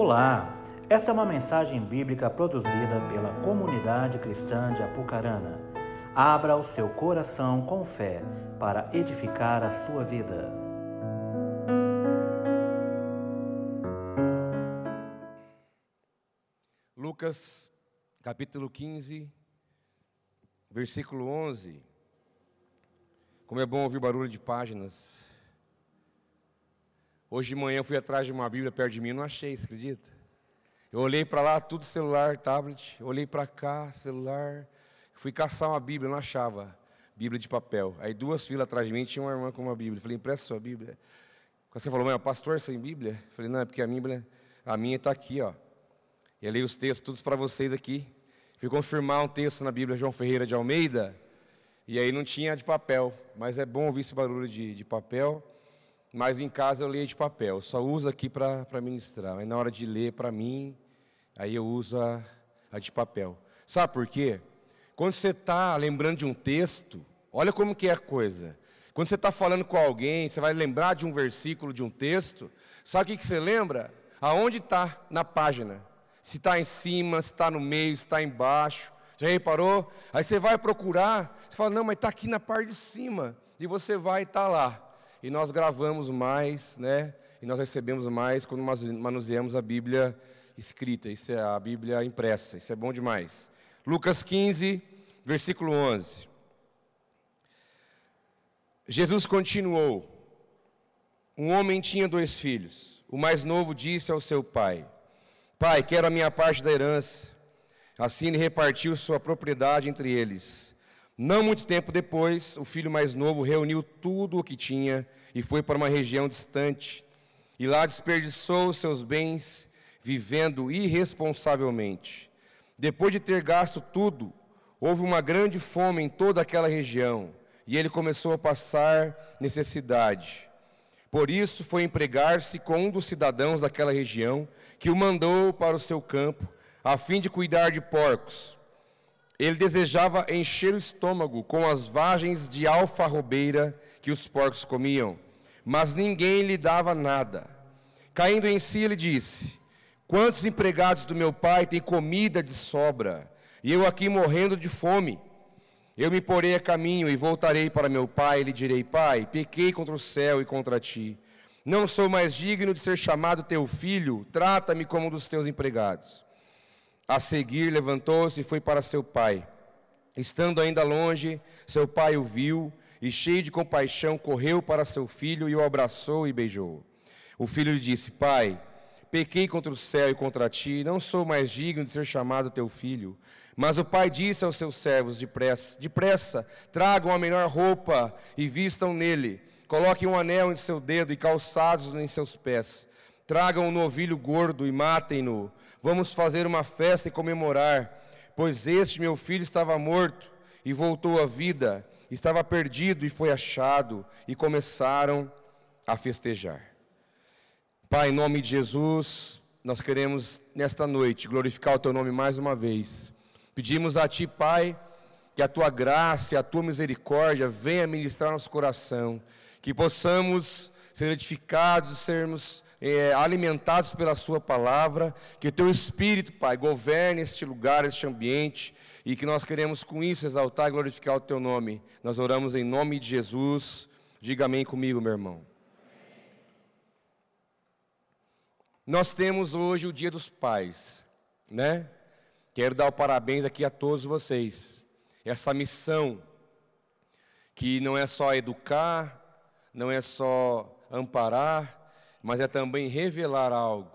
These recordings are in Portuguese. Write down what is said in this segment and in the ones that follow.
Olá, esta é uma mensagem bíblica produzida pela comunidade cristã de Apucarana. Abra o seu coração com fé para edificar a sua vida. Lucas, capítulo 15, versículo 11. Como é bom ouvir barulho de páginas. Hoje de manhã eu fui atrás de uma Bíblia perto de mim não achei, você acredita? Eu olhei para lá, tudo celular, tablet, olhei para cá, celular. Fui caçar uma Bíblia, não achava. Bíblia de papel. Aí duas filas atrás de mim tinha uma irmã com uma Bíblia. Falei, empresta sua Bíblia. Você falou, mãe, pastor sem Bíblia? Falei, não, é porque a Bíblia, a minha está aqui, ó. Eu li os textos todos para vocês aqui. Fui confirmar um texto na Bíblia João Ferreira de Almeida. E aí não tinha de papel. Mas é bom ouvir esse barulho de, de papel mas em casa eu leio de papel, só uso aqui para ministrar. Aí na hora de ler para mim, aí eu uso a, a, de papel. Sabe por quê? Quando você está lembrando de um texto, olha como que é a coisa. Quando você está falando com alguém, você vai lembrar de um versículo, de um texto, sabe o que, que você lembra? Aonde está na página? Se está em cima, se está no meio, se está embaixo. Já reparou? Aí você vai procurar, você fala, não, mas está aqui na parte de cima. E você vai estar tá lá e nós gravamos mais, né? E nós recebemos mais quando manuseamos a Bíblia escrita, isso é a Bíblia impressa, isso é bom demais. Lucas 15, versículo 11. Jesus continuou: Um homem tinha dois filhos. O mais novo disse ao seu pai: Pai, quero a minha parte da herança. Assim ele repartiu sua propriedade entre eles. Não muito tempo depois, o filho mais novo reuniu tudo o que tinha e foi para uma região distante. E lá desperdiçou seus bens, vivendo irresponsavelmente. Depois de ter gasto tudo, houve uma grande fome em toda aquela região, e ele começou a passar necessidade. Por isso foi empregar-se com um dos cidadãos daquela região, que o mandou para o seu campo, a fim de cuidar de porcos. Ele desejava encher o estômago com as vagens de alfarrobeira que os porcos comiam, mas ninguém lhe dava nada. Caindo em si, ele disse: Quantos empregados do meu pai têm comida de sobra, e eu aqui morrendo de fome? Eu me porei a caminho e voltarei para meu pai, e lhe direi: Pai, pequei contra o céu e contra ti. Não sou mais digno de ser chamado teu filho, trata-me como um dos teus empregados. A seguir, levantou-se e foi para seu pai. Estando ainda longe, seu pai o viu e, cheio de compaixão, correu para seu filho e o abraçou e beijou. O filho lhe disse: Pai, pequei contra o céu e contra ti, não sou mais digno de ser chamado teu filho. Mas o pai disse aos seus servos: Depressa, depressa, tragam a melhor roupa e vistam nele. Coloquem um anel em seu dedo e calçados em seus pés. Tragam um novilho gordo e matem-no Vamos fazer uma festa e comemorar, pois este meu filho estava morto e voltou à vida, estava perdido e foi achado, e começaram a festejar. Pai, em nome de Jesus, nós queremos nesta noite glorificar o teu nome mais uma vez. Pedimos a ti, Pai, que a tua graça e a tua misericórdia venha ministrar nosso coração, que possamos ser edificados, sermos é, alimentados pela Sua palavra, que Teu Espírito, Pai, governe este lugar, este ambiente, e que nós queremos com isso exaltar e glorificar o Teu nome. Nós oramos em nome de Jesus. Diga amém comigo, meu irmão. Nós temos hoje o Dia dos Pais, né? Quero dar o parabéns aqui a todos vocês. Essa missão que não é só educar, não é só amparar, mas é também revelar algo,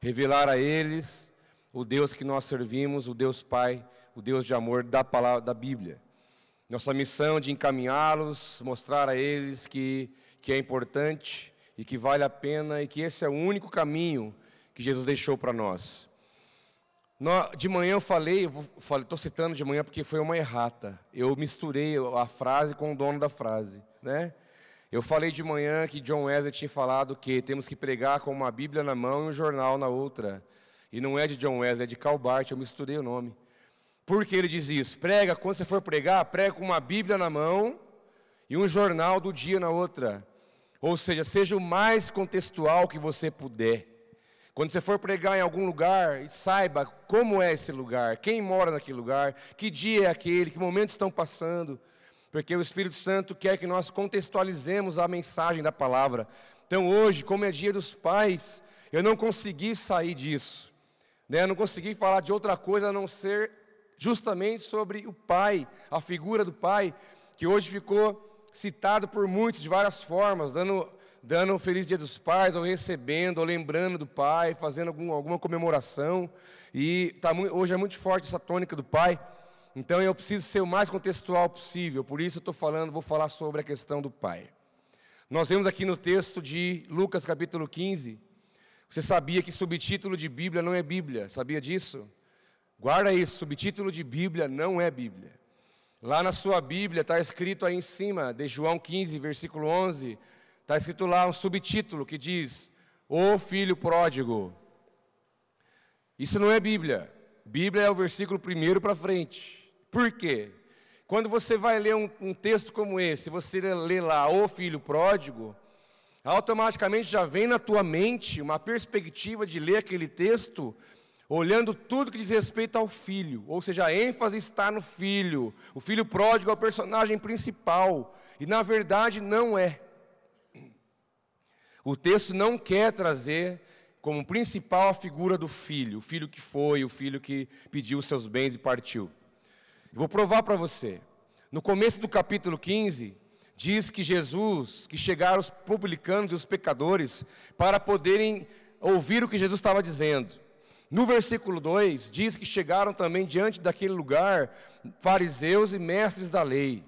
revelar a eles o Deus que nós servimos, o Deus Pai, o Deus de amor da palavra da Bíblia. Nossa missão de encaminhá-los, mostrar a eles que, que é importante e que vale a pena e que esse é o único caminho que Jesus deixou para nós. De manhã eu falei, estou citando de manhã porque foi uma errata. Eu misturei a frase com o dono da frase, né? Eu falei de manhã que John Wesley tinha falado que temos que pregar com uma Bíblia na mão e um jornal na outra. E não é de John Wesley, é de Calbart, eu misturei o nome. Por que ele diz isso? Prega, quando você for pregar, prega com uma Bíblia na mão e um jornal do dia na outra. Ou seja, seja o mais contextual que você puder. Quando você for pregar em algum lugar, saiba como é esse lugar, quem mora naquele lugar, que dia é aquele, que momentos estão passando, porque o Espírito Santo quer que nós contextualizemos a mensagem da palavra. Então, hoje, como é dia dos pais, eu não consegui sair disso, né? eu não consegui falar de outra coisa a não ser justamente sobre o pai, a figura do pai, que hoje ficou citado por muitos de várias formas, dando dando um feliz dia dos pais, ou recebendo, ou lembrando do pai, fazendo algum, alguma comemoração. E tá hoje é muito forte essa tônica do pai. Então eu preciso ser o mais contextual possível. Por isso eu estou falando, vou falar sobre a questão do pai. Nós vemos aqui no texto de Lucas capítulo 15. Você sabia que subtítulo de Bíblia não é Bíblia? Sabia disso? Guarda isso, subtítulo de Bíblia não é Bíblia. Lá na sua Bíblia está escrito aí em cima, de João 15, versículo 11, Está escrito lá um subtítulo que diz: O Filho Pródigo. Isso não é Bíblia. Bíblia é o versículo primeiro para frente. Por quê? Quando você vai ler um, um texto como esse, você lê lá o Filho Pródigo, automaticamente já vem na tua mente uma perspectiva de ler aquele texto olhando tudo que diz respeito ao filho, ou seja, a ênfase está no filho. O filho pródigo é o personagem principal, e na verdade não é. O texto não quer trazer como principal a figura do filho, o filho que foi, o filho que pediu seus bens e partiu. Vou provar para você. No começo do capítulo 15, diz que Jesus, que chegaram os publicanos e os pecadores para poderem ouvir o que Jesus estava dizendo. No versículo 2, diz que chegaram também diante daquele lugar fariseus e mestres da lei.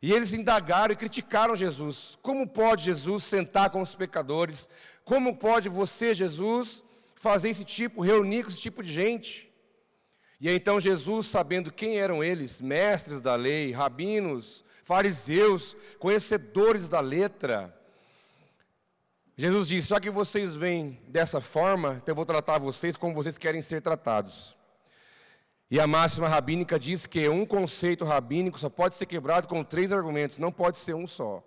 E eles indagaram e criticaram Jesus. Como pode Jesus sentar com os pecadores? Como pode você, Jesus, fazer esse tipo, reunir com esse tipo de gente? E então Jesus, sabendo quem eram eles, mestres da lei, rabinos, fariseus, conhecedores da letra, Jesus disse: Já que vocês vêm dessa forma, então eu vou tratar vocês como vocês querem ser tratados. E a máxima rabínica diz que um conceito rabínico só pode ser quebrado com três argumentos, não pode ser um só.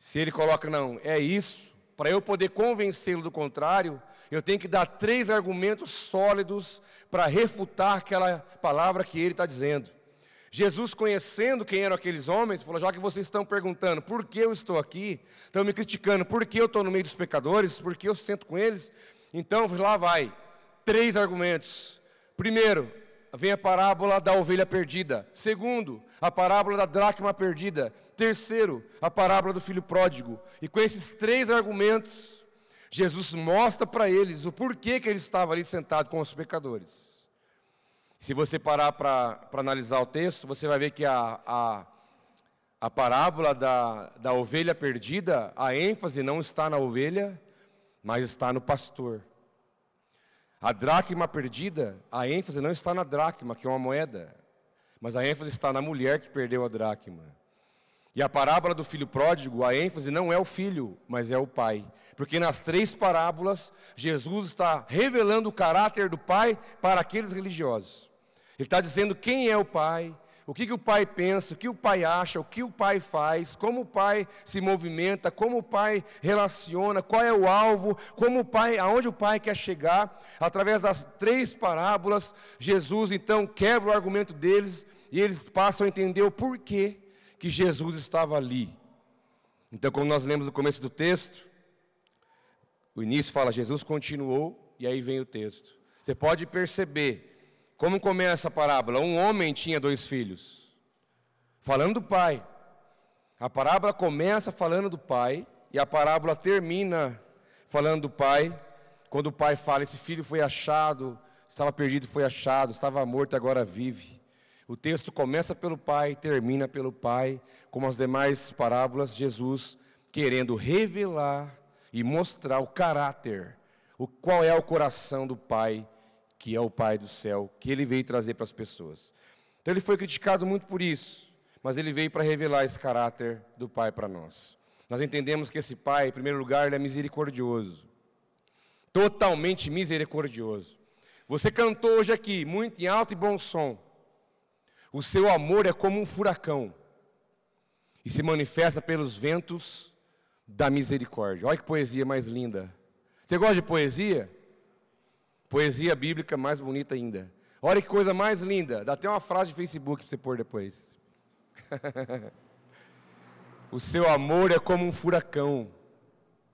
Se ele coloca, não, é isso, para eu poder convencê-lo do contrário, eu tenho que dar três argumentos sólidos para refutar aquela palavra que ele está dizendo. Jesus, conhecendo quem eram aqueles homens, falou: já que vocês estão perguntando por que eu estou aqui, estão me criticando, por que eu estou no meio dos pecadores, por que eu sento com eles, então lá vai, três argumentos. Primeiro, vem a parábola da ovelha perdida. Segundo, a parábola da dracma perdida. Terceiro, a parábola do filho pródigo. E com esses três argumentos, Jesus mostra para eles o porquê que ele estava ali sentado com os pecadores. Se você parar para analisar o texto, você vai ver que a, a, a parábola da, da ovelha perdida, a ênfase não está na ovelha, mas está no pastor. A dracma perdida, a ênfase não está na dracma, que é uma moeda, mas a ênfase está na mulher que perdeu a dracma. E a parábola do filho pródigo, a ênfase não é o filho, mas é o pai. Porque nas três parábolas, Jesus está revelando o caráter do pai para aqueles religiosos. Ele está dizendo quem é o pai, o que, que o pai pensa, o que o pai acha, o que o pai faz, como o pai se movimenta, como o pai relaciona, qual é o alvo, como o pai, aonde o pai quer chegar. Através das três parábolas, Jesus então quebra o argumento deles e eles passam a entender o porquê que Jesus estava ali. Então, como nós lemos no começo do texto, o início fala Jesus continuou e aí vem o texto. Você pode perceber como começa a parábola? Um homem tinha dois filhos. Falando do pai. A parábola começa falando do pai e a parábola termina falando do pai. Quando o pai fala: Esse filho foi achado, estava perdido, foi achado, estava morto, agora vive. O texto começa pelo pai, termina pelo pai, como as demais parábolas, Jesus querendo revelar e mostrar o caráter, o qual é o coração do pai que é o Pai do céu, que ele veio trazer para as pessoas. Então ele foi criticado muito por isso, mas ele veio para revelar esse caráter do Pai para nós. Nós entendemos que esse Pai, em primeiro lugar, ele é misericordioso. Totalmente misericordioso. Você cantou hoje aqui, muito em alto e bom som. O seu amor é como um furacão e se manifesta pelos ventos da misericórdia. Olha que poesia mais linda. Você gosta de poesia? Poesia bíblica mais bonita ainda. Olha que coisa mais linda. Dá até uma frase de Facebook para você pôr depois. o seu amor é como um furacão.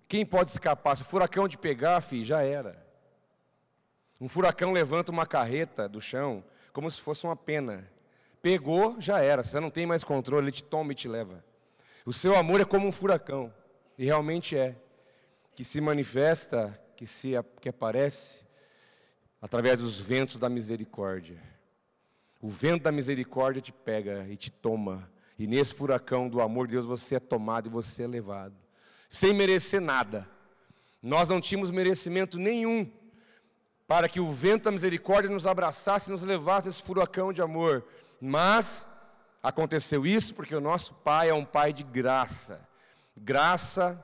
Quem pode escapar? Se o furacão te pegar, filho, já era. Um furacão levanta uma carreta do chão como se fosse uma pena. Pegou, já era. Você não tem mais controle, ele te toma e te leva. O seu amor é como um furacão, e realmente é, que se manifesta, que se que aparece através dos ventos da misericórdia. O vento da misericórdia te pega e te toma, e nesse furacão do amor de Deus você é tomado e você é levado, sem merecer nada. Nós não tínhamos merecimento nenhum para que o vento da misericórdia nos abraçasse e nos levasse nesse furacão de amor. Mas aconteceu isso porque o nosso Pai é um Pai de graça. Graça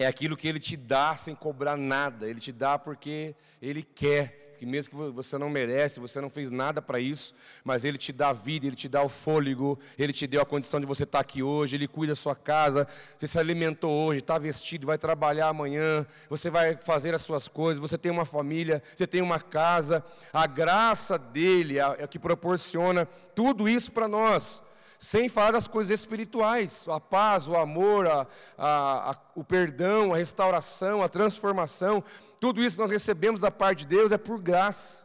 é aquilo que Ele te dá sem cobrar nada, Ele te dá porque Ele quer. Que mesmo que você não merece, você não fez nada para isso, mas Ele te dá a vida, Ele te dá o fôlego, Ele te deu a condição de você estar tá aqui hoje, Ele cuida da sua casa, você se alimentou hoje, está vestido, vai trabalhar amanhã, você vai fazer as suas coisas, você tem uma família, você tem uma casa, a graça dEle é, é que proporciona tudo isso para nós sem falar das coisas espirituais, a paz, o amor, a, a, a, o perdão, a restauração, a transformação. Tudo isso nós recebemos da parte de Deus é por graça.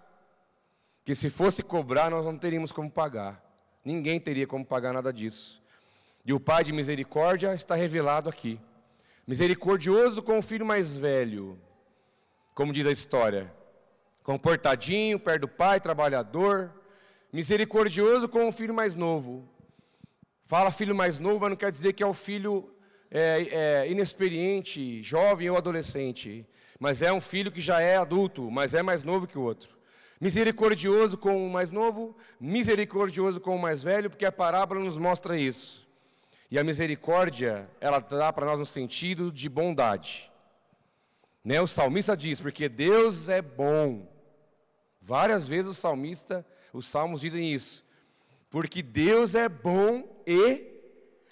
Que se fosse cobrar, nós não teríamos como pagar. Ninguém teria como pagar nada disso. E o Pai de misericórdia está revelado aqui. Misericordioso com o filho mais velho, como diz a história. Comportadinho, perto do pai, trabalhador. Misericordioso com o filho mais novo. Fala filho mais novo, mas não quer dizer que é o filho é, é, inexperiente, jovem ou adolescente mas é um filho que já é adulto, mas é mais novo que o outro. Misericordioso com o mais novo, misericordioso com o mais velho, porque a parábola nos mostra isso. E a misericórdia, ela dá para nós um sentido de bondade. Né? O salmista diz, porque Deus é bom. Várias vezes o salmista, os salmos dizem isso. Porque Deus é bom e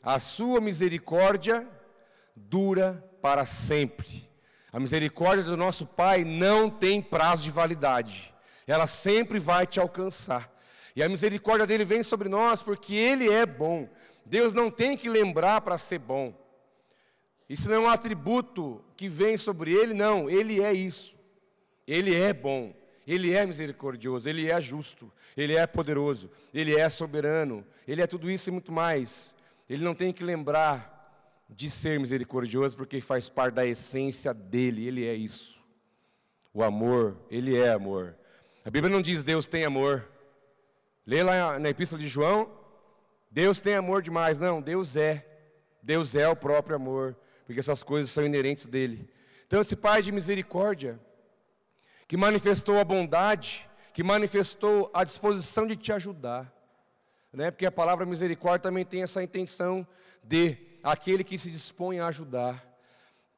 a sua misericórdia dura para sempre. A misericórdia do nosso Pai não tem prazo de validade, ela sempre vai te alcançar. E a misericórdia dele vem sobre nós porque ele é bom. Deus não tem que lembrar para ser bom. Isso não é um atributo que vem sobre ele, não, ele é isso. Ele é bom, ele é misericordioso, ele é justo, ele é poderoso, ele é soberano, ele é tudo isso e muito mais. Ele não tem que lembrar de ser misericordioso, porque faz parte da essência dele, ele é isso. O amor, ele é amor. A Bíblia não diz Deus tem amor. Lê lá na Epístola de João, Deus tem amor demais. Não, Deus é. Deus é o próprio amor, porque essas coisas são inerentes dele. Então, esse Pai de misericórdia, que manifestou a bondade, que manifestou a disposição de te ajudar, né? porque a palavra misericórdia também tem essa intenção de aquele que se dispõe a ajudar.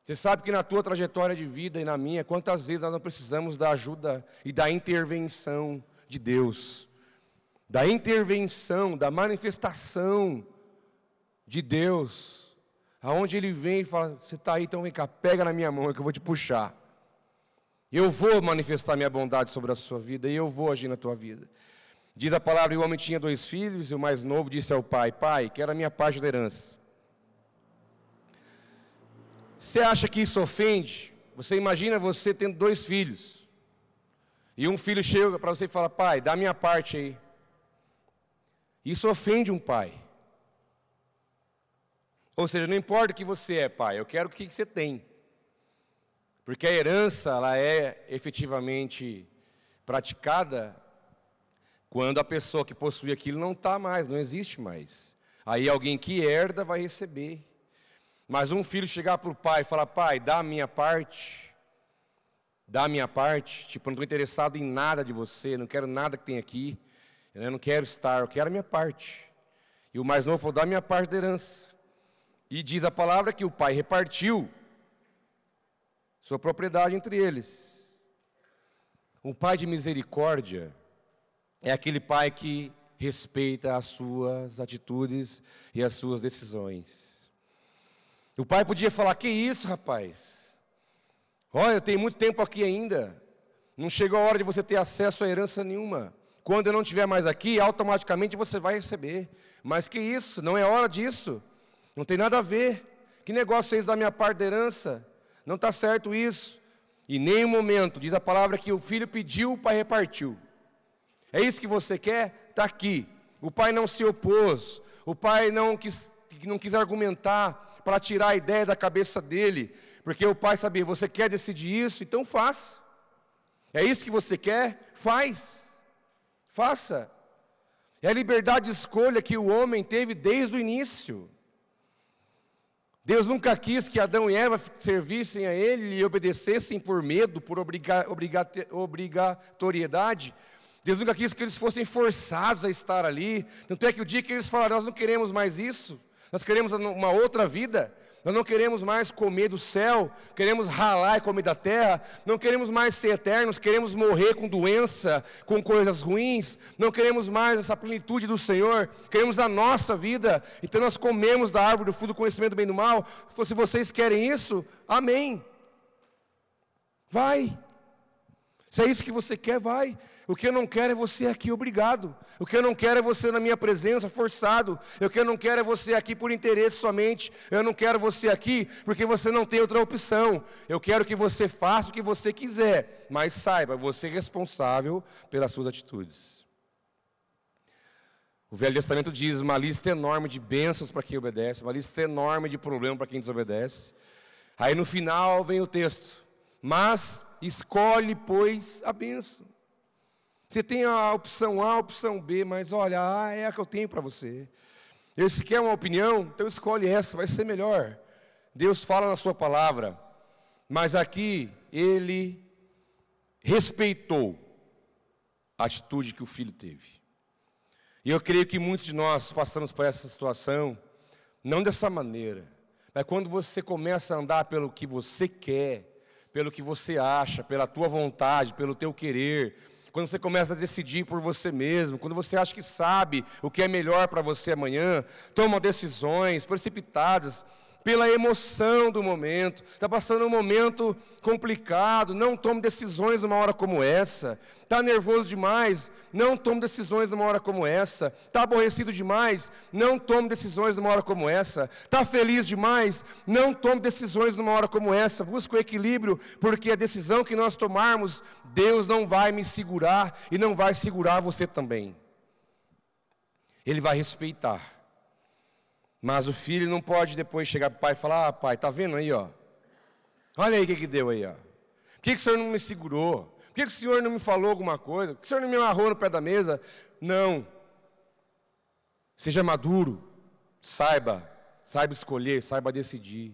Você sabe que na tua trajetória de vida e na minha, quantas vezes nós não precisamos da ajuda e da intervenção de Deus, da intervenção, da manifestação de Deus, aonde Ele vem e fala: Você está aí, então vem cá, pega na minha mão que eu vou te puxar. Eu vou manifestar minha bondade sobre a sua vida e eu vou agir na tua vida. Diz a palavra: e o homem tinha dois filhos, e o mais novo disse ao pai: Pai, quero a minha parte da herança. Você acha que isso ofende? Você imagina você tendo dois filhos. E um filho chega para você e fala: Pai, dá a minha parte aí. Isso ofende um pai. Ou seja, não importa o que você é, pai, eu quero o que você tem. Porque a herança, ela é efetivamente praticada quando a pessoa que possui aquilo não está mais, não existe mais. Aí alguém que herda vai receber. Mas um filho chegar para o pai e falar: Pai, dá a minha parte, dá a minha parte, tipo, não estou interessado em nada de você, não quero nada que tem aqui, eu não quero estar, eu quero a minha parte. E o mais novo falou: Dá a minha parte da herança. E diz a palavra que o pai repartiu sua propriedade entre eles. Um pai de misericórdia é aquele pai que respeita as suas atitudes e as suas decisões. O pai podia falar: Que isso, rapaz? Olha, tem muito tempo aqui ainda. Não chegou a hora de você ter acesso a herança nenhuma. Quando eu não estiver mais aqui, automaticamente você vai receber. Mas que isso? Não é hora disso. Não tem nada a ver. Que negócio fez da minha parte da herança? Não está certo isso. E nem um momento, diz a palavra que o filho pediu, o pai repartiu. É isso que você quer? Está aqui. O pai não se opôs. O pai não quis, não quis argumentar para tirar a ideia da cabeça dele. Porque o pai sabia, você quer decidir isso? Então faça. É isso que você quer? Faz. Faça. É a liberdade de escolha que o homem teve desde o início. Deus nunca quis que Adão e Eva servissem a Ele e obedecessem por medo, por obriga, obriga, obrigatoriedade. Deus nunca quis que eles fossem forçados a estar ali. Tanto é que o dia que eles falaram, nós não queremos mais isso, nós queremos uma outra vida, nós não queremos mais comer do céu, queremos ralar e comer da terra, não queremos mais ser eternos, queremos morrer com doença, com coisas ruins, não queremos mais essa plenitude do Senhor, queremos a nossa vida, então nós comemos da árvore do fruto do conhecimento do bem e do mal. Se vocês querem isso, amém. Vai. Se é isso que você quer, vai. O que eu não quero é você aqui obrigado. O que eu não quero é você na minha presença forçado. O que eu não quero é você aqui por interesse somente. Eu não quero você aqui porque você não tem outra opção. Eu quero que você faça o que você quiser, mas saiba, você é responsável pelas suas atitudes. O Velho Testamento diz uma lista enorme de bênçãos para quem obedece, uma lista enorme de problemas para quem desobedece. Aí no final vem o texto: Mas escolhe, pois, a bênção. Você tem a opção A, a opção B, mas olha, A é a que eu tenho para você. E se quer uma opinião, então escolhe essa, vai ser melhor. Deus fala na sua palavra, mas aqui ele respeitou a atitude que o filho teve. E eu creio que muitos de nós passamos por essa situação, não dessa maneira, mas quando você começa a andar pelo que você quer, pelo que você acha, pela tua vontade, pelo teu querer, quando você começa a decidir por você mesmo, quando você acha que sabe o que é melhor para você amanhã, toma decisões precipitadas pela emoção do momento, está passando um momento complicado, não tome decisões numa hora como essa, está nervoso demais, não tome decisões numa hora como essa, está aborrecido demais, não tome decisões numa hora como essa, está feliz demais, não tome decisões numa hora como essa, busque o equilíbrio, porque a decisão que nós tomarmos, Deus não vai me segurar e não vai segurar você também. Ele vai respeitar. Mas o filho não pode depois chegar para o pai e falar: Ah, pai, tá vendo aí, ó? Olha aí o que, que deu aí, ó. Por que, que o senhor não me segurou? Por que, que o senhor não me falou alguma coisa? Por que o senhor não me amarrou no pé da mesa? Não. Seja maduro. Saiba. Saiba escolher, saiba decidir.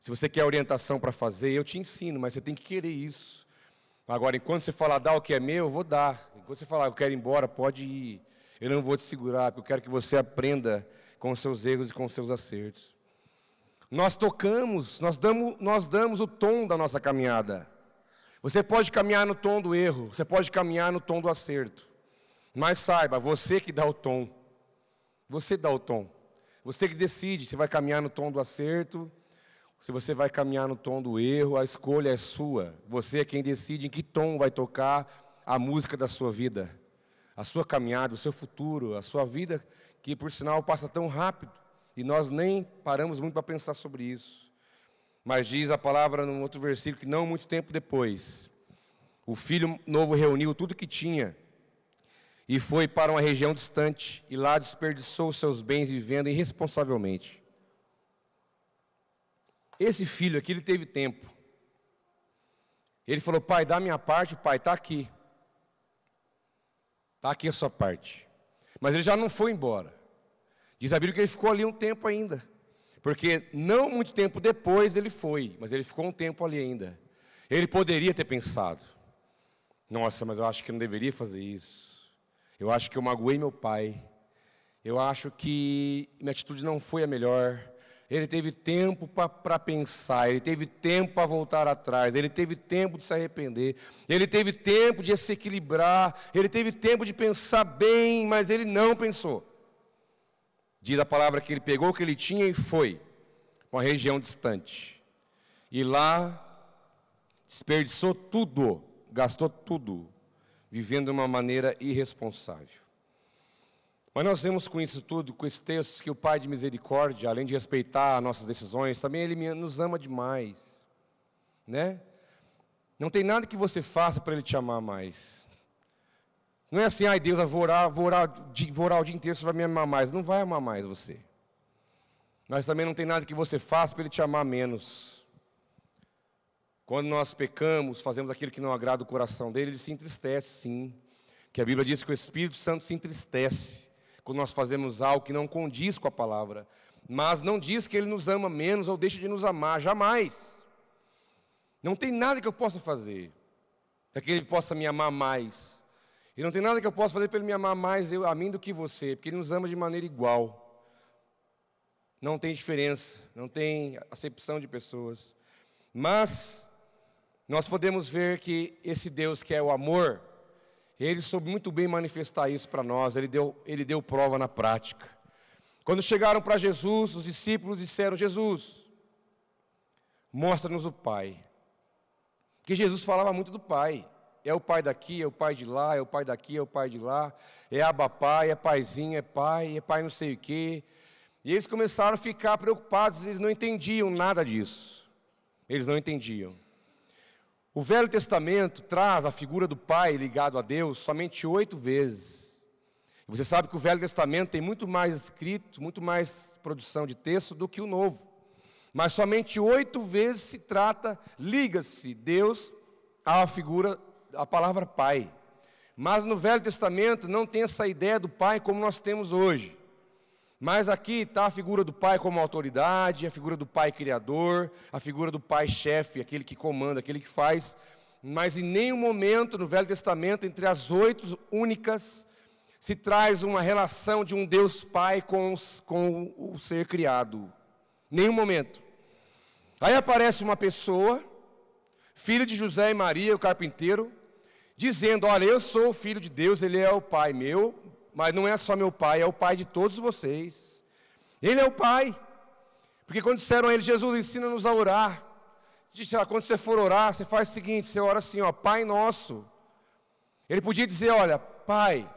Se você quer orientação para fazer, eu te ensino, mas você tem que querer isso. Agora, enquanto você falar, dá o que é meu, eu vou dar. Enquanto você falar, eu quero ir embora, pode ir. Eu não vou te segurar, porque eu quero que você aprenda com seus erros e com seus acertos. Nós tocamos, nós damos, nós damos o tom da nossa caminhada. Você pode caminhar no tom do erro, você pode caminhar no tom do acerto. Mas saiba, você que dá o tom. Você dá o tom. Você que decide se vai caminhar no tom do acerto, se você vai caminhar no tom do erro, a escolha é sua. Você é quem decide em que tom vai tocar a música da sua vida, a sua caminhada, o seu futuro, a sua vida que por sinal passa tão rápido e nós nem paramos muito para pensar sobre isso. Mas diz a palavra num outro versículo que não muito tempo depois, o filho novo reuniu tudo que tinha e foi para uma região distante e lá desperdiçou seus bens vivendo irresponsavelmente. Esse filho aqui, ele teve tempo. Ele falou: Pai, dá minha parte, pai, está aqui. Está aqui a sua parte. Mas ele já não foi embora. Diz a Bíblia que ele ficou ali um tempo ainda. Porque não muito tempo depois ele foi, mas ele ficou um tempo ali ainda. Ele poderia ter pensado: nossa, mas eu acho que não deveria fazer isso. Eu acho que eu magoei meu pai. Eu acho que minha atitude não foi a melhor. Ele teve tempo para pensar, ele teve tempo para voltar atrás, ele teve tempo de se arrepender, ele teve tempo de se equilibrar, ele teve tempo de pensar bem, mas ele não pensou. Diz a palavra que ele pegou o que ele tinha e foi para uma região distante. E lá desperdiçou tudo, gastou tudo, vivendo de uma maneira irresponsável. Mas nós vemos com isso tudo, com esse texto, que o Pai de misericórdia, além de respeitar nossas decisões, também Ele nos ama demais. Né? Não tem nada que você faça para Ele te amar mais. Não é assim, ai Deus, eu vou orar, vou orar, vou orar o dia inteiro, você vai me amar mais. Não vai amar mais você. Mas também não tem nada que você faça para Ele te amar menos. Quando nós pecamos, fazemos aquilo que não agrada o coração dele, ele se entristece, sim. Que a Bíblia diz que o Espírito Santo se entristece quando nós fazemos algo que não condiz com a palavra. Mas não diz que Ele nos ama menos ou deixa de nos amar, jamais. Não tem nada que eu possa fazer para que Ele possa me amar mais. E não tem nada que eu possa fazer para Ele me amar mais eu, a mim do que você, porque Ele nos ama de maneira igual. Não tem diferença, não tem acepção de pessoas. Mas nós podemos ver que esse Deus que é o amor, ele soube muito bem manifestar isso para nós, ele deu, ele deu prova na prática. Quando chegaram para Jesus, os discípulos disseram: Jesus, mostra-nos o Pai. Que Jesus falava muito do Pai. É o pai daqui, é o pai de lá, é o pai daqui, é o pai de lá, é abapai, é paizinho, é pai, é pai não sei o quê. E eles começaram a ficar preocupados, eles não entendiam nada disso. Eles não entendiam. O Velho Testamento traz a figura do Pai ligado a Deus somente oito vezes. Você sabe que o Velho Testamento tem muito mais escrito, muito mais produção de texto do que o Novo. Mas somente oito vezes se trata, liga-se Deus à figura, à palavra Pai. Mas no Velho Testamento não tem essa ideia do Pai como nós temos hoje. Mas aqui está a figura do pai como autoridade, a figura do pai criador, a figura do pai chefe, aquele que comanda, aquele que faz. Mas em nenhum momento no Velho Testamento, entre as oito únicas, se traz uma relação de um Deus Pai com, com o ser criado. Nenhum momento. Aí aparece uma pessoa, filho de José e Maria, o carpinteiro, dizendo: Olha, eu sou o filho de Deus, ele é o pai meu, mas não é só meu pai, é o pai de todos vocês. Ele é o pai. Porque quando disseram a ele, Jesus, ensina-nos a orar. Disse, ah, quando você for orar, você faz o seguinte, você ora assim, ó, Pai nosso. Ele podia dizer, olha, Pai,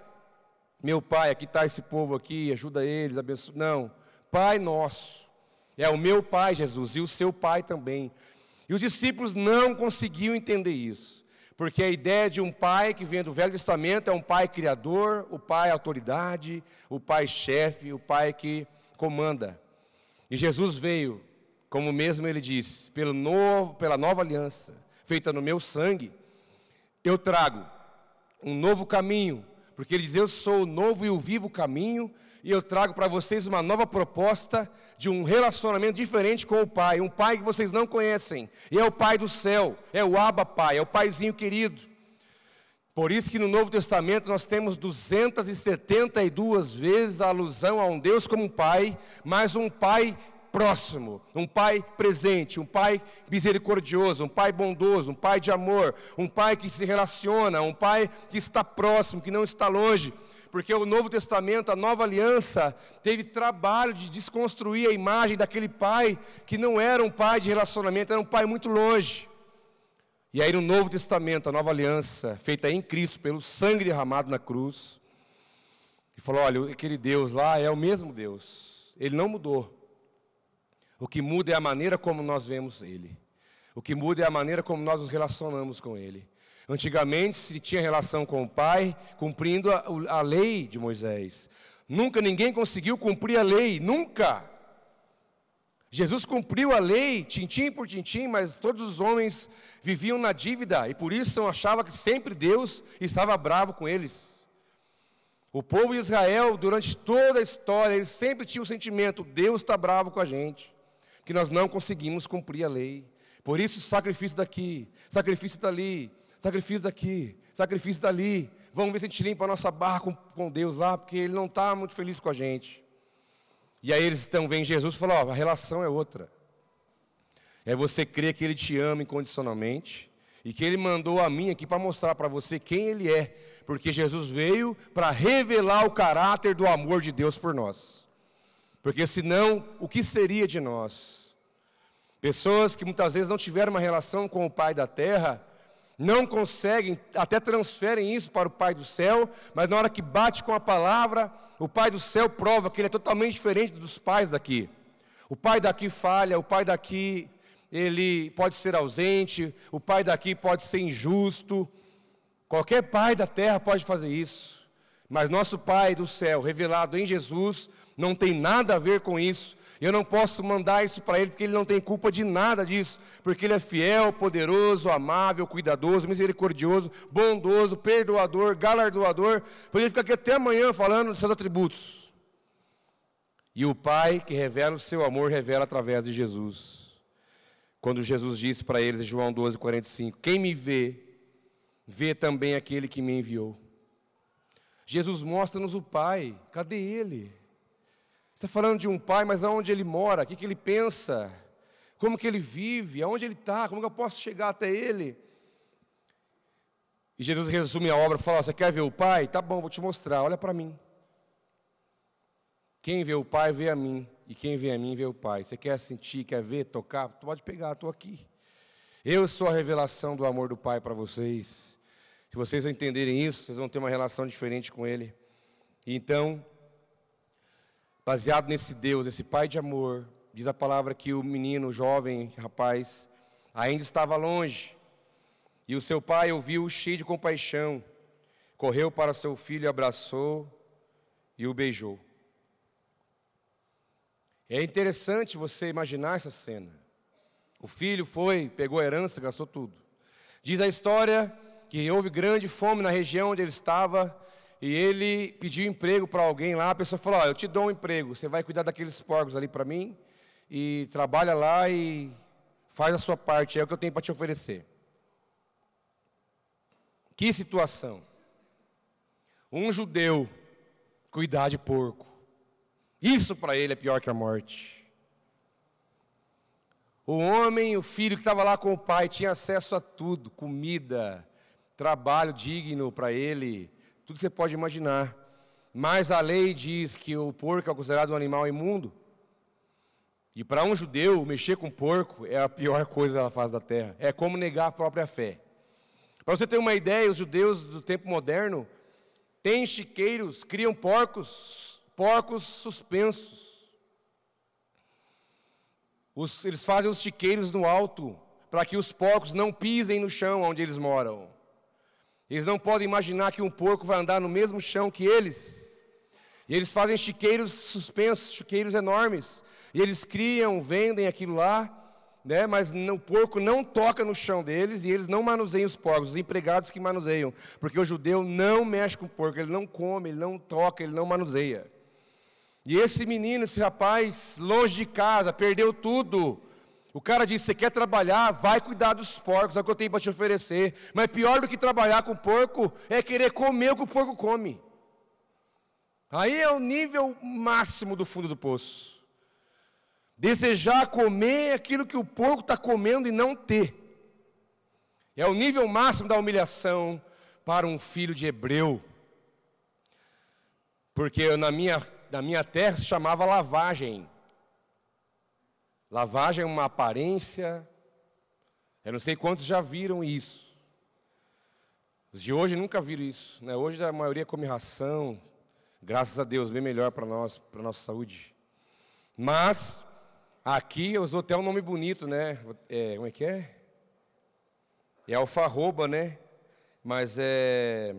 meu Pai, aqui está esse povo aqui, ajuda eles, abençoa. Não, Pai nosso. É o meu Pai, Jesus, e o seu Pai também. E os discípulos não conseguiam entender isso. Porque a ideia de um pai que vem do Velho Testamento é um pai criador, o pai autoridade, o pai chefe, o pai que comanda. E Jesus veio, como mesmo ele disse, pelo novo, pela nova aliança, feita no meu sangue, eu trago um novo caminho, porque ele diz: Eu sou o novo e o vivo caminho, e eu trago para vocês uma nova proposta de um relacionamento diferente com o Pai, um Pai que vocês não conhecem, e é o Pai do céu, é o Abba Pai, é o Paizinho querido. Por isso que no Novo Testamento nós temos 272 vezes a alusão a um Deus como Pai, mas um Pai próximo, um pai presente, um pai misericordioso, um pai bondoso, um pai de amor, um pai que se relaciona, um pai que está próximo, que não está longe porque o Novo Testamento, a nova aliança, teve trabalho de desconstruir a imagem daquele pai que não era um pai de relacionamento, era um pai muito longe. E aí no Novo Testamento, a nova aliança, feita em Cristo, pelo sangue derramado na cruz, e falou: olha, aquele Deus lá é o mesmo Deus, ele não mudou. O que muda é a maneira como nós vemos ele. O que muda é a maneira como nós nos relacionamos com ele. Antigamente se tinha relação com o pai, cumprindo a, a lei de Moisés. Nunca ninguém conseguiu cumprir a lei, nunca. Jesus cumpriu a lei, tintim por tintim, mas todos os homens viviam na dívida e por isso achava que sempre Deus estava bravo com eles. O povo de Israel, durante toda a história, eles sempre tinham o sentimento: Deus está bravo com a gente, que nós não conseguimos cumprir a lei. Por isso, sacrifício daqui, sacrifício dali, sacrifício daqui, sacrifício dali. Vamos ver se a gente limpa a nossa barra com, com Deus lá, porque Ele não está muito feliz com a gente. E aí eles então vêm Jesus e falam: a relação é outra. É você crer que Ele te ama incondicionalmente e que Ele mandou a mim aqui para mostrar para você quem Ele é, porque Jesus veio para revelar o caráter do amor de Deus por nós. Porque senão, o que seria de nós? Pessoas que muitas vezes não tiveram uma relação com o Pai da terra, não conseguem, até transferem isso para o Pai do céu, mas na hora que bate com a palavra, o Pai do céu prova que ele é totalmente diferente dos pais daqui. O pai daqui falha, o pai daqui ele pode ser ausente, o pai daqui pode ser injusto. Qualquer pai da terra pode fazer isso. Mas nosso Pai do céu, revelado em Jesus, não tem nada a ver com isso. Eu não posso mandar isso para ele, porque ele não tem culpa de nada disso, porque ele é fiel, poderoso, amável, cuidadoso, misericordioso, bondoso, perdoador, galardoador. Poderia ficar aqui até amanhã falando dos seus atributos. E o Pai que revela o seu amor, revela através de Jesus. Quando Jesus disse para eles em João 12, 45: Quem me vê, vê também aquele que me enviou. Jesus mostra-nos o Pai, cadê Ele? Está falando de um pai, mas aonde ele mora? O que, que ele pensa? Como que ele vive? Aonde ele está? Como que eu posso chegar até ele? E Jesus resume a obra fala: Você quer ver o Pai? Tá bom, vou te mostrar, olha para mim. Quem vê o Pai, vê a mim. E quem vê a mim, vê o Pai. Você quer sentir, quer ver, tocar? Pode pegar, estou aqui. Eu sou a revelação do amor do Pai para vocês. Se vocês entenderem isso, vocês vão ter uma relação diferente com Ele. Então, Baseado nesse Deus, esse Pai de amor, diz a palavra que o menino, o jovem rapaz, ainda estava longe. E o seu pai ouviu cheio de compaixão, correu para seu filho, abraçou e o beijou. É interessante você imaginar essa cena. O filho foi, pegou a herança, gastou tudo. Diz a história que houve grande fome na região onde ele estava, e ele pediu emprego para alguém lá, a pessoa falou: oh, Eu te dou um emprego, você vai cuidar daqueles porcos ali para mim, e trabalha lá e faz a sua parte, é o que eu tenho para te oferecer. Que situação! Um judeu cuidar de porco, isso para ele é pior que a morte. O homem, o filho que estava lá com o pai, tinha acesso a tudo: comida, trabalho digno para ele, tudo que você pode imaginar. Mas a lei diz que o porco é considerado um animal imundo. E para um judeu, mexer com porco é a pior coisa da face da terra. É como negar a própria fé. Para você ter uma ideia, os judeus do tempo moderno têm chiqueiros, criam porcos, porcos suspensos. Os, eles fazem os chiqueiros no alto, para que os porcos não pisem no chão onde eles moram. Eles não podem imaginar que um porco vai andar no mesmo chão que eles. E eles fazem chiqueiros suspensos, chiqueiros enormes. E eles criam, vendem aquilo lá, né? mas o porco não toca no chão deles e eles não manuseiam os porcos, os empregados que manuseiam. Porque o judeu não mexe com o porco, ele não come, ele não toca, ele não manuseia. E esse menino, esse rapaz, longe de casa, perdeu tudo o cara disse: Você quer trabalhar? Vai cuidar dos porcos, é o que eu tenho para te oferecer. Mas pior do que trabalhar com porco é querer comer o que o porco come. Aí é o nível máximo do fundo do poço. Desejar comer aquilo que o porco está comendo e não ter. É o nível máximo da humilhação para um filho de hebreu. Porque na minha, na minha terra se chamava lavagem. Lavagem é uma aparência. Eu não sei quantos já viram isso. Os de hoje nunca viram isso. Né? Hoje a maioria come ração. Graças a Deus, bem melhor para nós, para nossa saúde. Mas aqui usou até um nome bonito, né? É, como é que é? É alfarroba, né? Mas é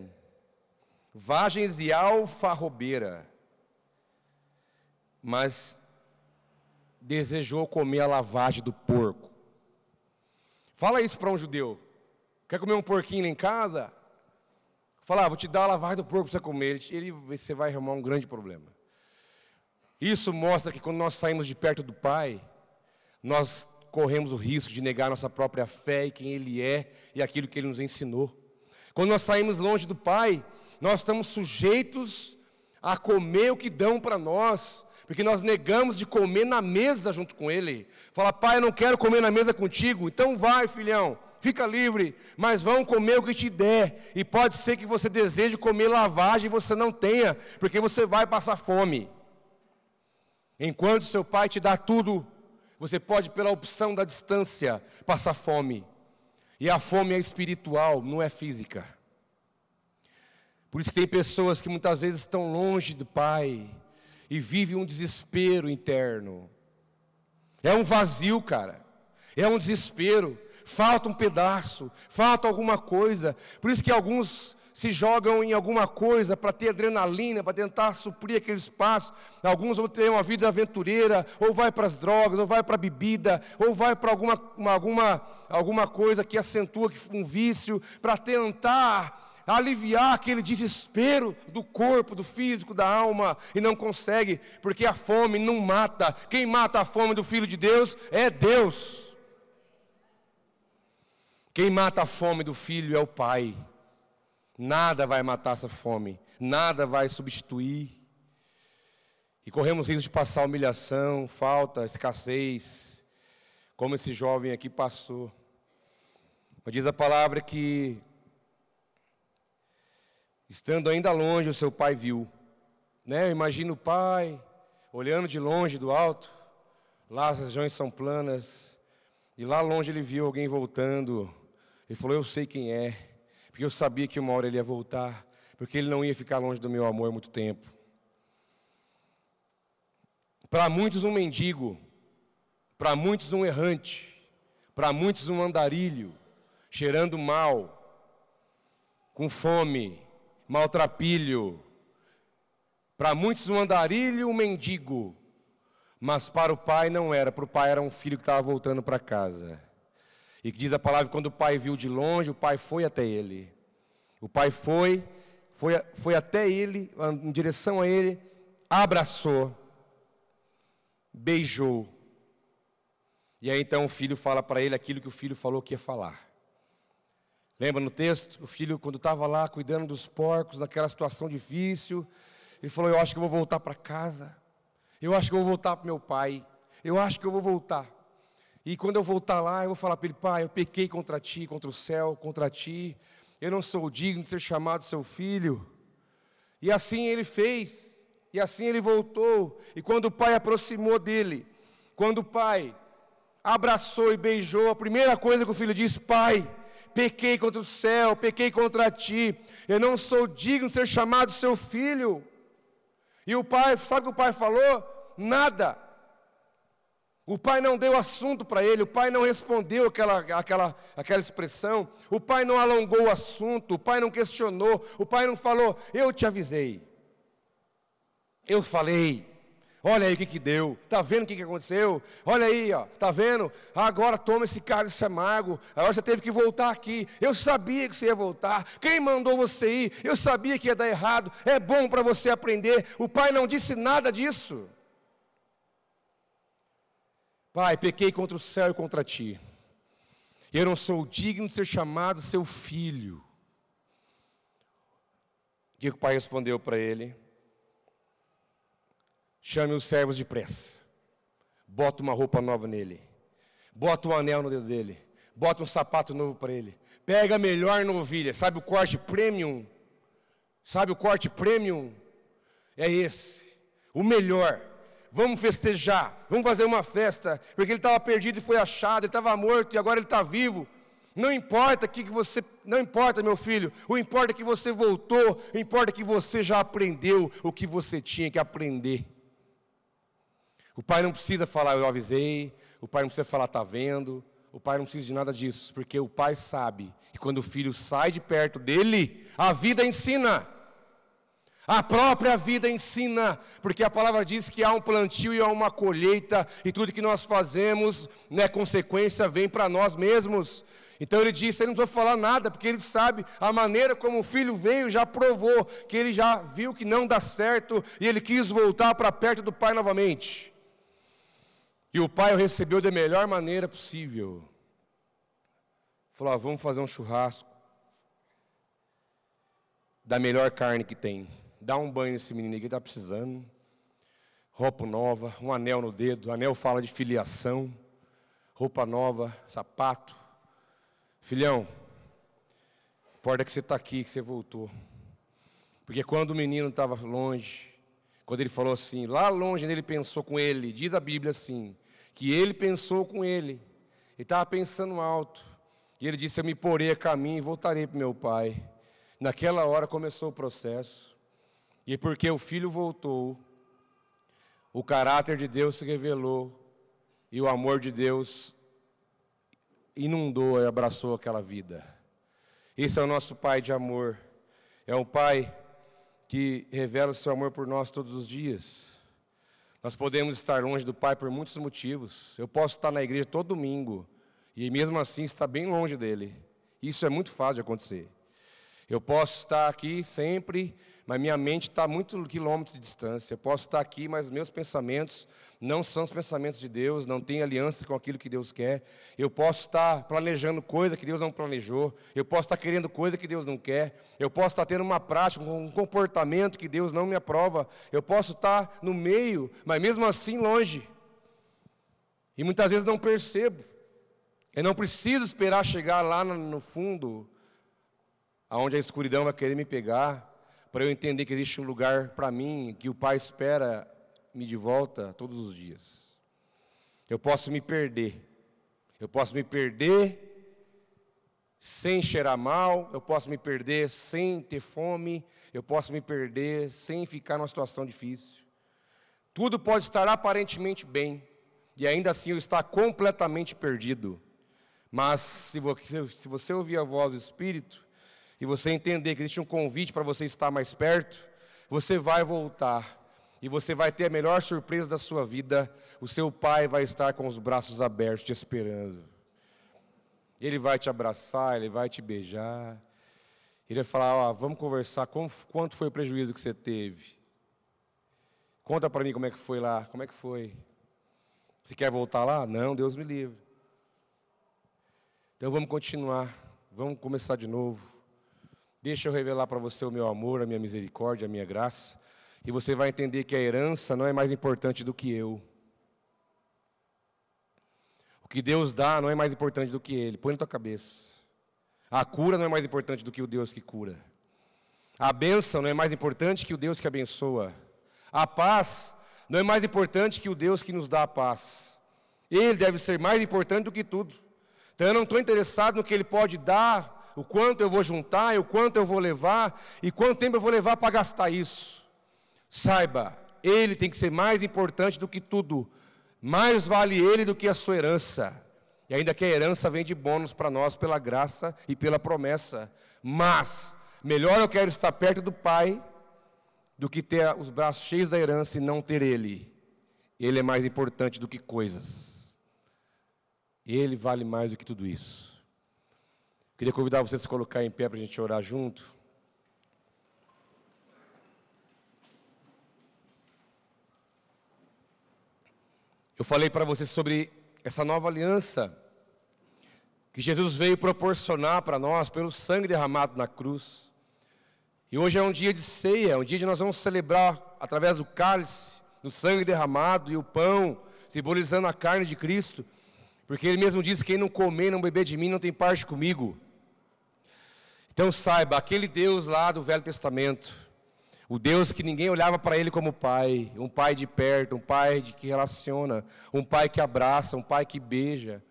vagens de alfarrobeira. Mas desejou comer a lavagem do porco. Fala isso para um judeu. Quer comer um porquinho em casa? Fala, ah, vou te dar a lavagem do porco para você comer. Ele, você vai arrumar um grande problema. Isso mostra que quando nós saímos de perto do Pai, nós corremos o risco de negar nossa própria fé e quem Ele é e aquilo que Ele nos ensinou. Quando nós saímos longe do Pai, nós estamos sujeitos a comer o que dão para nós, porque nós negamos de comer na mesa junto com Ele. Fala, pai, eu não quero comer na mesa contigo, então vai, filhão, fica livre, mas vão comer o que te der. E pode ser que você deseje comer lavagem e você não tenha, porque você vai passar fome. Enquanto seu pai te dá tudo, Você pode, pela opção da distância, passar fome. E a fome é espiritual, não é física. Por isso que tem pessoas que muitas vezes estão longe do Pai e vivem um desespero interno. É um vazio, cara. É um desespero. Falta um pedaço, falta alguma coisa. Por isso que alguns se jogam em alguma coisa para ter adrenalina, para tentar suprir aquele espaço. Alguns vão ter uma vida aventureira, ou vai para as drogas, ou vai para a bebida, ou vai para alguma, alguma, alguma coisa que acentua um vício, para tentar aliviar aquele desespero do corpo, do físico, da alma, e não consegue, porque a fome não mata. Quem mata a fome do Filho de Deus é Deus. Quem mata a fome do filho é o Pai. Nada vai matar essa fome, nada vai substituir. E corremos risco de passar humilhação, falta, escassez, como esse jovem aqui passou. Mas diz a palavra que, estando ainda longe, o seu pai viu. Né? Eu imagino o pai, olhando de longe, do alto, lá as regiões são planas, e lá longe ele viu alguém voltando. Ele falou: Eu sei quem é porque eu sabia que uma hora ele ia voltar, porque ele não ia ficar longe do meu amor muito tempo. Para muitos, um mendigo, para muitos, um errante, para muitos, um andarilho, cheirando mal, com fome, maltrapilho. Para muitos, um andarilho, um mendigo. Mas para o pai não era, para o pai era um filho que estava voltando para casa. E que diz a palavra quando o pai viu de longe, o pai foi até ele. O pai foi, foi, foi até ele, em direção a ele, abraçou, beijou. E aí então o filho fala para ele aquilo que o filho falou que ia falar. Lembra no texto? O filho, quando estava lá cuidando dos porcos, naquela situação difícil, ele falou: Eu acho que eu vou voltar para casa. Eu acho que eu vou voltar para meu pai. Eu acho que eu vou voltar. E quando eu voltar lá, eu vou falar para ele: Pai, eu pequei contra ti, contra o céu, contra ti. Eu não sou digno de ser chamado seu filho. E assim ele fez. E assim ele voltou. E quando o pai aproximou dele, quando o pai abraçou e beijou, a primeira coisa que o filho disse: Pai, pequei contra o céu, pequei contra ti. Eu não sou digno de ser chamado seu filho. E o pai, sabe o que o pai falou? Nada. O pai não deu assunto para ele, o pai não respondeu aquela, aquela, aquela expressão, o pai não alongou o assunto, o pai não questionou, o pai não falou, eu te avisei, eu falei, olha aí o que, que deu, está vendo o que, que aconteceu? Olha aí, ó, está vendo? Agora toma esse cálice amargo, agora você teve que voltar aqui, eu sabia que você ia voltar, quem mandou você ir? Eu sabia que ia dar errado, é bom para você aprender, o pai não disse nada disso. Pai, pequei contra o céu e contra ti. Eu não sou digno de ser chamado seu filho. O que o pai respondeu para ele? Chame os servos depressa. Bota uma roupa nova nele. Bota um anel no dedo dele. Bota um sapato novo para ele. Pega a melhor novilha. Sabe o corte premium? Sabe o corte premium? É esse. O melhor vamos festejar, vamos fazer uma festa, porque ele estava perdido e foi achado, ele estava morto e agora ele está vivo. Não importa que você, não importa, meu filho, o importa é que você voltou, o importa é que você já aprendeu o que você tinha que aprender. O pai não precisa falar, eu avisei, o pai não precisa falar, está vendo, o pai não precisa de nada disso, porque o pai sabe que quando o filho sai de perto dele, a vida ensina. A própria vida ensina, porque a palavra diz que há um plantio e há uma colheita, e tudo que nós fazemos, né, consequência, vem para nós mesmos. Então ele disse, ele não precisa falar nada, porque ele sabe a maneira como o filho veio, já provou que ele já viu que não dá certo, e ele quis voltar para perto do pai novamente. E o pai o recebeu da melhor maneira possível. Falou: ah, vamos fazer um churrasco da melhor carne que tem dá um banho nesse menino que está precisando. Roupa nova, um anel no dedo, anel fala de filiação, roupa nova, sapato. Filhão, importa que você está aqui, que você voltou. Porque quando o menino estava longe, quando ele falou assim, lá longe ele pensou com ele, diz a Bíblia assim, que ele pensou com ele. Ele estava pensando alto. E ele disse: Eu me porei a caminho e voltarei para meu pai. Naquela hora começou o processo. E porque o filho voltou, o caráter de Deus se revelou e o amor de Deus inundou e abraçou aquela vida. Esse é o nosso Pai de amor. É um Pai que revela o seu amor por nós todos os dias. Nós podemos estar longe do Pai por muitos motivos. Eu posso estar na igreja todo domingo e mesmo assim estar bem longe dele. Isso é muito fácil de acontecer. Eu posso estar aqui sempre, mas minha mente está a muitos quilômetros de distância. Eu posso estar aqui, mas meus pensamentos não são os pensamentos de Deus, não tem aliança com aquilo que Deus quer. Eu posso estar planejando coisa que Deus não planejou. Eu posso estar querendo coisa que Deus não quer. Eu posso estar tendo uma prática, um comportamento que Deus não me aprova. Eu posso estar no meio, mas mesmo assim longe. E muitas vezes não percebo. Eu não preciso esperar chegar lá no fundo aonde a escuridão vai querer me pegar, para eu entender que existe um lugar para mim, que o Pai espera me de volta todos os dias. Eu posso me perder, eu posso me perder sem cheirar mal, eu posso me perder sem ter fome, eu posso me perder sem ficar numa situação difícil. Tudo pode estar aparentemente bem, e ainda assim eu estar completamente perdido. Mas se você, se você ouvir a voz do Espírito, e você entender que existe um convite para você estar mais perto, você vai voltar e você vai ter a melhor surpresa da sua vida. O seu pai vai estar com os braços abertos te esperando. Ele vai te abraçar, ele vai te beijar. Ele vai falar: ó, vamos conversar. quanto foi o prejuízo que você teve? Conta para mim como é que foi lá. Como é que foi? Você quer voltar lá? Não, Deus me livre. Então vamos continuar. Vamos começar de novo. Deixa eu revelar para você o meu amor, a minha misericórdia, a minha graça. E você vai entender que a herança não é mais importante do que eu. O que Deus dá não é mais importante do que Ele. Põe na tua cabeça. A cura não é mais importante do que o Deus que cura. A bênção não é mais importante que o Deus que abençoa. A paz não é mais importante que o Deus que nos dá a paz. Ele deve ser mais importante do que tudo. Então eu não estou interessado no que Ele pode dar o quanto eu vou juntar, o quanto eu vou levar, e quanto tempo eu vou levar para gastar isso. Saiba, ele tem que ser mais importante do que tudo. Mais vale ele do que a sua herança. E ainda que a herança vem de bônus para nós pela graça e pela promessa. Mas, melhor eu quero estar perto do Pai do que ter os braços cheios da herança e não ter Ele. Ele é mais importante do que coisas. Ele vale mais do que tudo isso. Queria convidar você a se colocar em pé para a gente orar junto. Eu falei para você sobre essa nova aliança que Jesus veio proporcionar para nós pelo sangue derramado na cruz. E hoje é um dia de ceia, um dia de nós vamos celebrar através do cálice, do sangue derramado e o pão, simbolizando a carne de Cristo, porque ele mesmo diz: quem não comer, não beber de mim, não tem parte comigo. Então saiba, aquele Deus lá do Velho Testamento, o Deus que ninguém olhava para ele como pai, um pai de perto, um pai que relaciona, um pai que abraça, um pai que beija.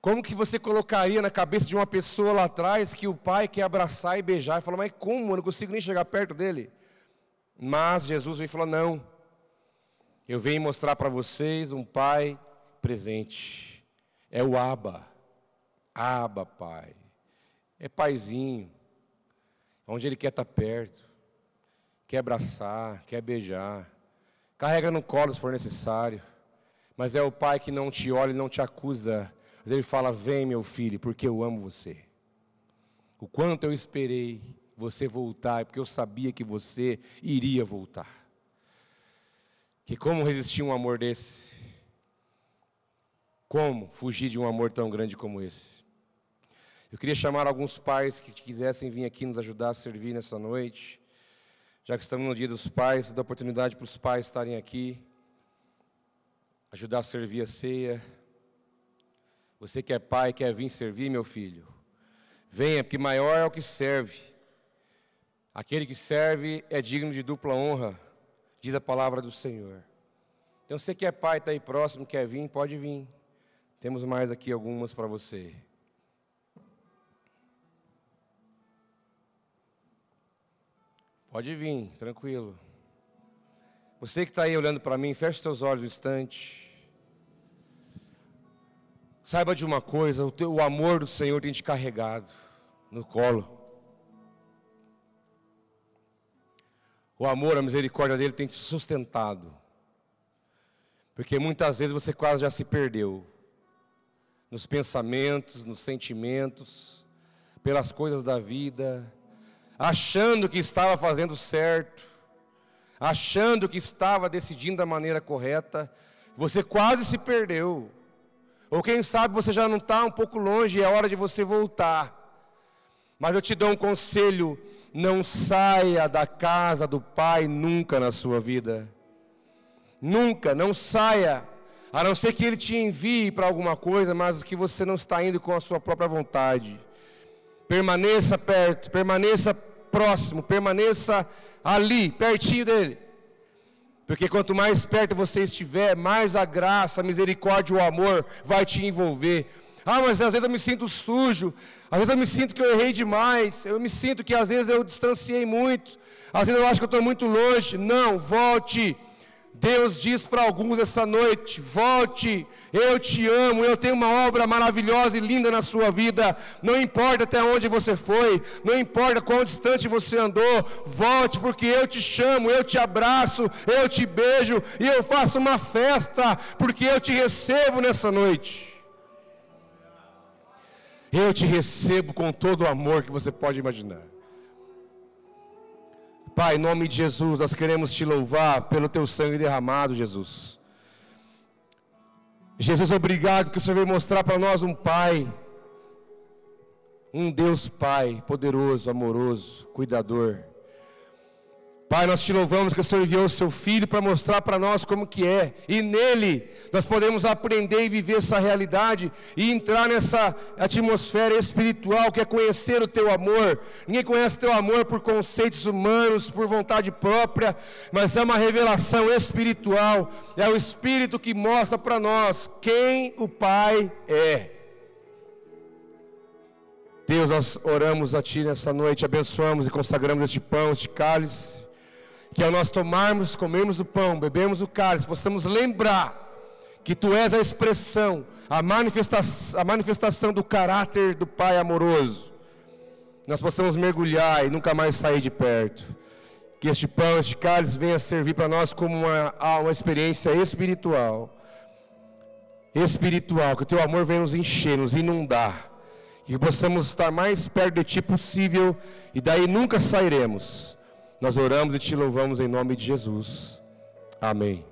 Como que você colocaria na cabeça de uma pessoa lá atrás que o pai quer abraçar e beijar e falar, mas como? Eu não consigo nem chegar perto dele. Mas Jesus veio e falou: não, eu venho mostrar para vocês um pai presente. É o Aba. Aba, pai é paizinho, onde ele quer estar perto, quer abraçar, quer beijar, carrega no colo se for necessário, mas é o pai que não te olha e não te acusa, mas ele fala: Vem, meu filho, porque eu amo você. O quanto eu esperei você voltar, porque eu sabia que você iria voltar. Que como resistir um amor desse? Como fugir de um amor tão grande como esse? Eu queria chamar alguns pais que quisessem vir aqui nos ajudar a servir nessa noite. Já que estamos no dia dos pais, dá oportunidade para os pais estarem aqui, ajudar a servir a ceia. Você que é pai, quer vir servir, meu filho? Venha, porque maior é o que serve. Aquele que serve é digno de dupla honra, diz a palavra do Senhor. Então você que é pai, está aí próximo, quer vir, pode vir. Temos mais aqui algumas para você. Pode vir, tranquilo. Você que está aí olhando para mim, feche seus olhos um instante. Saiba de uma coisa: o, teu, o amor do Senhor tem te carregado no colo. O amor, a misericórdia dele tem te sustentado. Porque muitas vezes você quase já se perdeu nos pensamentos, nos sentimentos, pelas coisas da vida, achando que estava fazendo certo, achando que estava decidindo da maneira correta, você quase se perdeu. Ou quem sabe você já não está um pouco longe e é hora de você voltar. Mas eu te dou um conselho: não saia da casa do Pai nunca na sua vida. Nunca, não saia. A não ser que Ele te envie para alguma coisa, mas que você não está indo com a sua própria vontade. Permaneça perto, permaneça próximo, permaneça ali, pertinho dele. Porque quanto mais perto você estiver, mais a graça, a misericórdia o amor vai te envolver. Ah, mas às vezes eu me sinto sujo, às vezes eu me sinto que eu errei demais, eu me sinto que às vezes eu distanciei muito, às vezes eu acho que eu estou muito longe. Não, volte Deus diz para alguns essa noite: volte, eu te amo, eu tenho uma obra maravilhosa e linda na sua vida. Não importa até onde você foi, não importa quão distante você andou, volte, porque eu te chamo, eu te abraço, eu te beijo e eu faço uma festa, porque eu te recebo nessa noite. Eu te recebo com todo o amor que você pode imaginar. Pai, em nome de Jesus, nós queremos te louvar pelo teu sangue derramado, Jesus. Jesus, obrigado que o Senhor veio mostrar para nós um Pai, um Deus Pai, poderoso, amoroso, cuidador. Pai, nós te louvamos que o Senhor enviou o seu Filho para mostrar para nós como que é. E nele nós podemos aprender e viver essa realidade e entrar nessa atmosfera espiritual que é conhecer o teu amor. Ninguém conhece teu amor por conceitos humanos, por vontade própria, mas é uma revelação espiritual. É o Espírito que mostra para nós quem o Pai é. Deus, nós oramos a Ti nessa noite, abençoamos e consagramos este pão, este cálice que ao nós tomarmos, comermos do pão, bebemos o cálice, possamos lembrar que Tu és a expressão, a manifestação, a manifestação do caráter do Pai amoroso. Nós possamos mergulhar e nunca mais sair de perto. Que este pão, este cálice venha servir para nós como uma, uma experiência espiritual. Espiritual, que o Teu amor venha nos encher, nos inundar. Que possamos estar mais perto de Ti possível e daí nunca sairemos nós oramos e te louvamos em nome de Jesus. Amém.